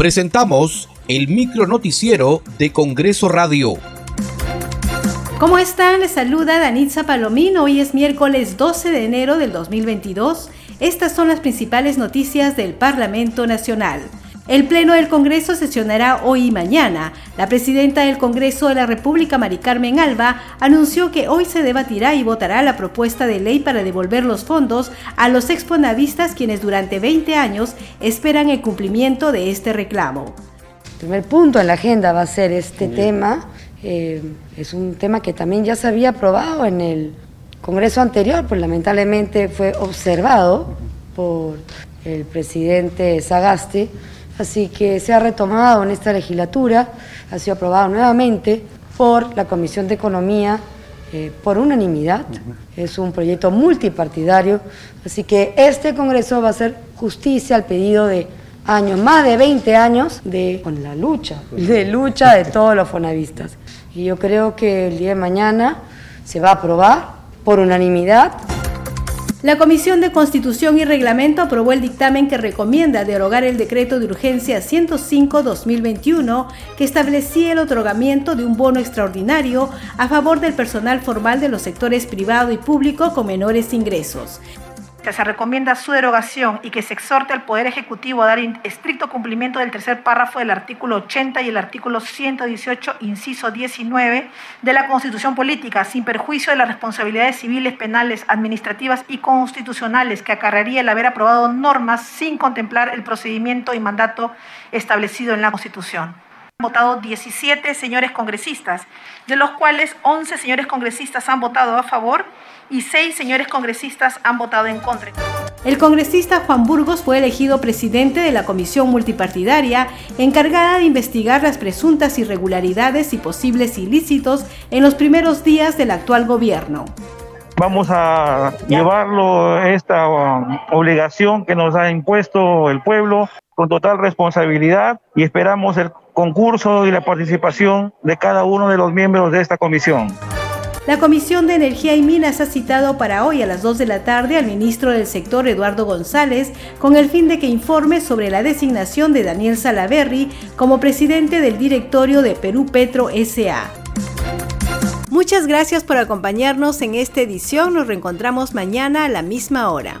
Presentamos el micro noticiero de Congreso Radio. ¿Cómo están? Les saluda Danitza Palomino. Hoy es miércoles 12 de enero del 2022. Estas son las principales noticias del Parlamento Nacional. El Pleno del Congreso sesionará hoy y mañana. La presidenta del Congreso de la República, Mari Carmen Alba, anunció que hoy se debatirá y votará la propuesta de ley para devolver los fondos a los exponavistas quienes durante 20 años esperan el cumplimiento de este reclamo. El primer punto en la agenda va a ser este tema eh, es un tema que también ya se había aprobado en el Congreso anterior, pues lamentablemente fue observado por el presidente Sagasti, así que se ha retomado en esta legislatura, ha sido aprobado nuevamente por la Comisión de Economía eh, por unanimidad, es un proyecto multipartidario, así que este Congreso va a hacer justicia al pedido de años, más de 20 años de con la lucha, de lucha de todos los fonavistas. Y yo creo que el día de mañana se va a aprobar por unanimidad. La Comisión de Constitución y Reglamento aprobó el dictamen que recomienda derogar el decreto de urgencia 105-2021 que establecía el otorgamiento de un bono extraordinario a favor del personal formal de los sectores privado y público con menores ingresos se recomienda su derogación y que se exhorte al Poder Ejecutivo a dar estricto cumplimiento del tercer párrafo del artículo 80 y el artículo 118, inciso 19 de la Constitución Política, sin perjuicio de las responsabilidades civiles, penales, administrativas y constitucionales que acarrearía el haber aprobado normas sin contemplar el procedimiento y mandato establecido en la Constitución votado 17 señores congresistas, de los cuales 11 señores congresistas han votado a favor y 6 señores congresistas han votado en contra. El congresista Juan Burgos fue elegido presidente de la comisión multipartidaria encargada de investigar las presuntas irregularidades y posibles ilícitos en los primeros días del actual gobierno. Vamos a llevarlo esta um, obligación que nos ha impuesto el pueblo con total responsabilidad y esperamos el concurso y la participación de cada uno de los miembros de esta comisión. La Comisión de Energía y Minas ha citado para hoy a las 2 de la tarde al ministro del sector Eduardo González con el fin de que informe sobre la designación de Daniel Salaverry como presidente del directorio de Perú Petro SA. Muchas gracias por acompañarnos en esta edición. Nos reencontramos mañana a la misma hora.